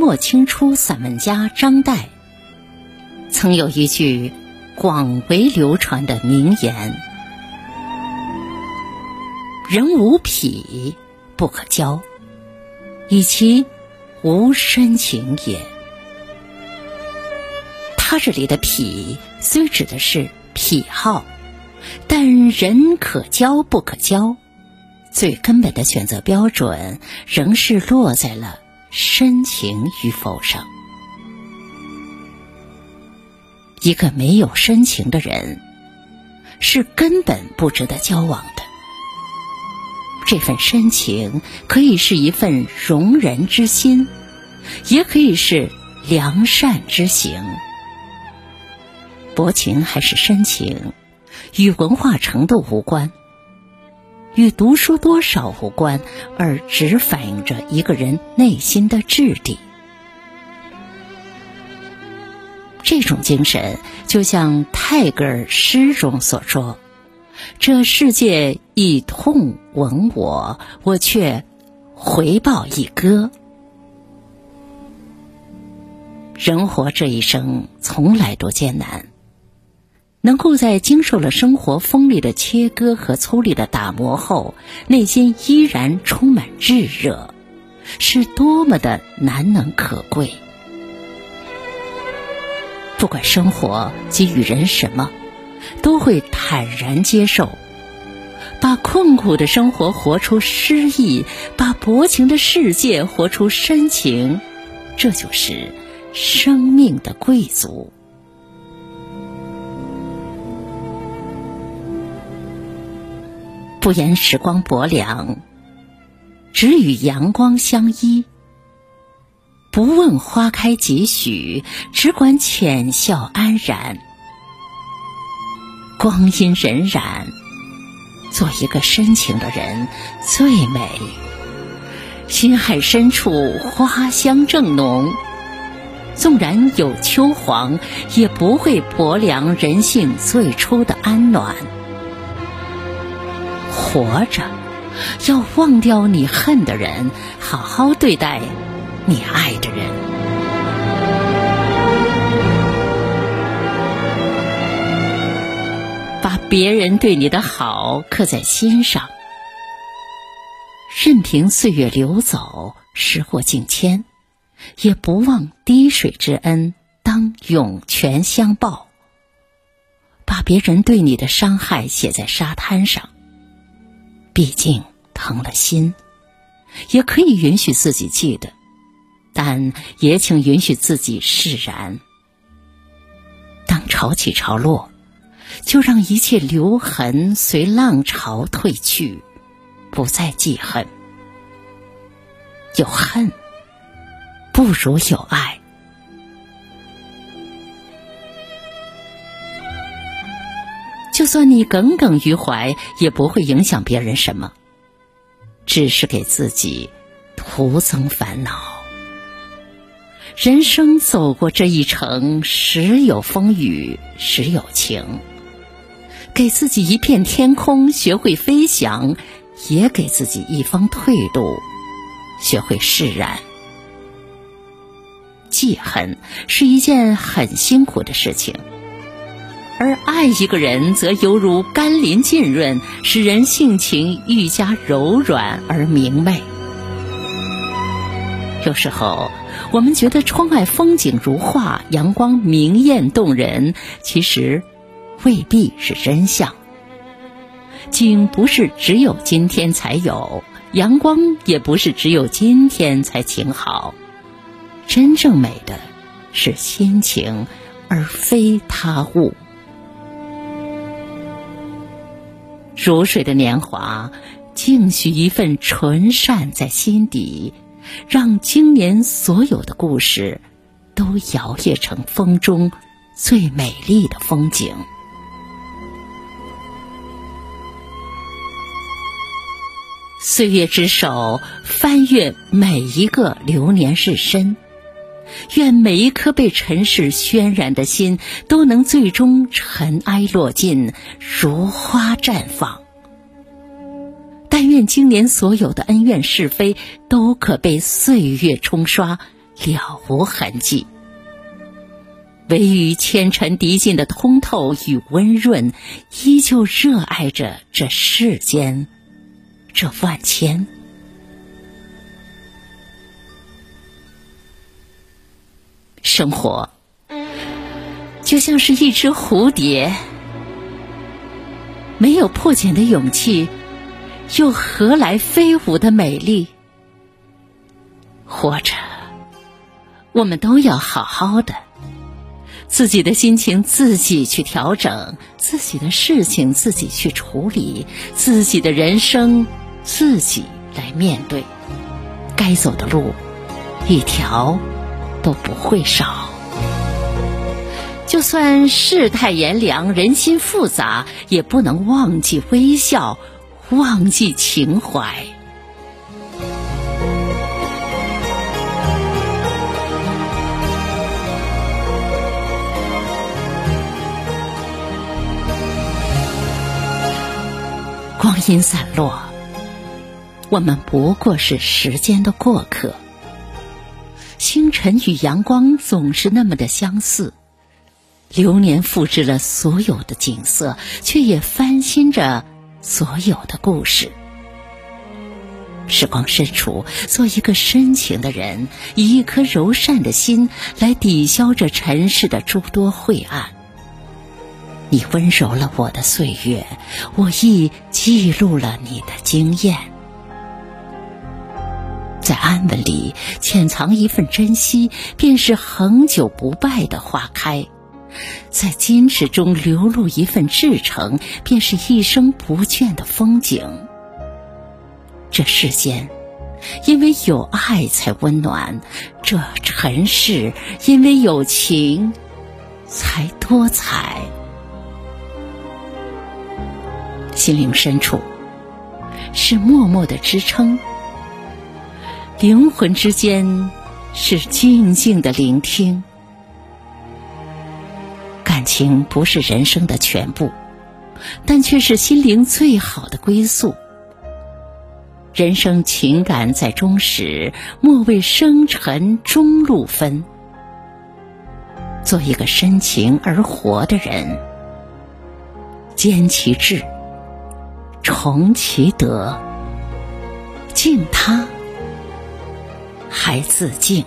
末清初散文家张岱曾有一句广为流传的名言：“人无癖不可交，以其无深情也。”他这里的“癖”虽指的是癖好，但人可交不可交，最根本的选择标准仍是落在了深情与否上。一个没有深情的人，是根本不值得交往的。这份深情可以是一份容人之心，也可以是良善之行。薄情还是深情，与文化程度无关，与读书多少无关，而只反映着一个人内心的质地。这种精神，就像泰戈尔诗中所说：“这世界以痛吻我，我却回报以歌。”人活这一生，从来都艰难。能够在经受了生活锋利的切割和粗粝的打磨后，内心依然充满炙热，是多么的难能可贵。不管生活给予人什么，都会坦然接受，把困苦的生活活出诗意，把薄情的世界活出深情，这就是生命的贵族。不言时光薄凉，只与阳光相依；不问花开几许，只管浅笑安然。光阴荏苒，做一个深情的人最美。心海深处花香正浓，纵然有秋黄，也不会薄凉人性最初的安暖。活着，要忘掉你恨的人，好好对待你爱的人。把别人对你的好刻在心上，任凭岁月流走，时过境迁，也不忘滴水之恩当涌泉相报。把别人对你的伤害写在沙滩上。毕竟疼了心，也可以允许自己记得，但也请允许自己释然。当潮起潮落，就让一切留痕随浪潮退去，不再记恨。有恨不如有爱。就算你耿耿于怀，也不会影响别人什么，只是给自己徒增烦恼。人生走过这一程，时有风雨，时有晴。给自己一片天空，学会飞翔；也给自己一方退路，学会释然。记恨是一件很辛苦的事情。而爱一个人，则犹如甘霖浸润，使人性情愈加柔软而明媚。有时候，我们觉得窗外风景如画，阳光明艳动人，其实未必是真相。景不是只有今天才有，阳光也不是只有今天才晴好。真正美的是心情，而非他物。如水的年华，静许一份纯善在心底，让今年所有的故事，都摇曳成风中最美丽的风景。岁月之手翻阅每一个流年日深，愿每一颗被尘世渲染的心，都能最终尘埃落尽，如花绽放。但愿今年所有的恩怨是非，都可被岁月冲刷，了无痕迹。唯余千尘涤尽的通透与温润，依旧热爱着这世间，这万千。生活就像是一只蝴蝶，没有破茧的勇气，又何来飞舞的美丽？活着，我们都要好好的。自己的心情自己去调整，自己的事情自己去处理，自己的人生自己来面对。该走的路，一条都不会少。就算世态炎凉，人心复杂，也不能忘记微笑，忘记情怀。光阴散落，我们不过是时间的过客。星辰与阳光总是那么的相似，流年复制了所有的景色，却也翻新着所有的故事。时光深处，做一个深情的人，以一颗柔善的心来抵消这尘世的诸多晦暗。你温柔了我的岁月，我亦记录了你的经验。在安稳里潜藏一份珍惜，便是恒久不败的花开；在矜持中流露一份至诚，便是一生不倦的风景。这世间，因为有爱才温暖；这尘世，因为有情才多彩。心灵深处是默默的支撑，灵魂之间是静静的聆听。感情不是人生的全部，但却是心灵最好的归宿。人生情感在中始，莫为生辰中路分。做一个深情而活的人，坚其志。崇其德，敬他，还自尽。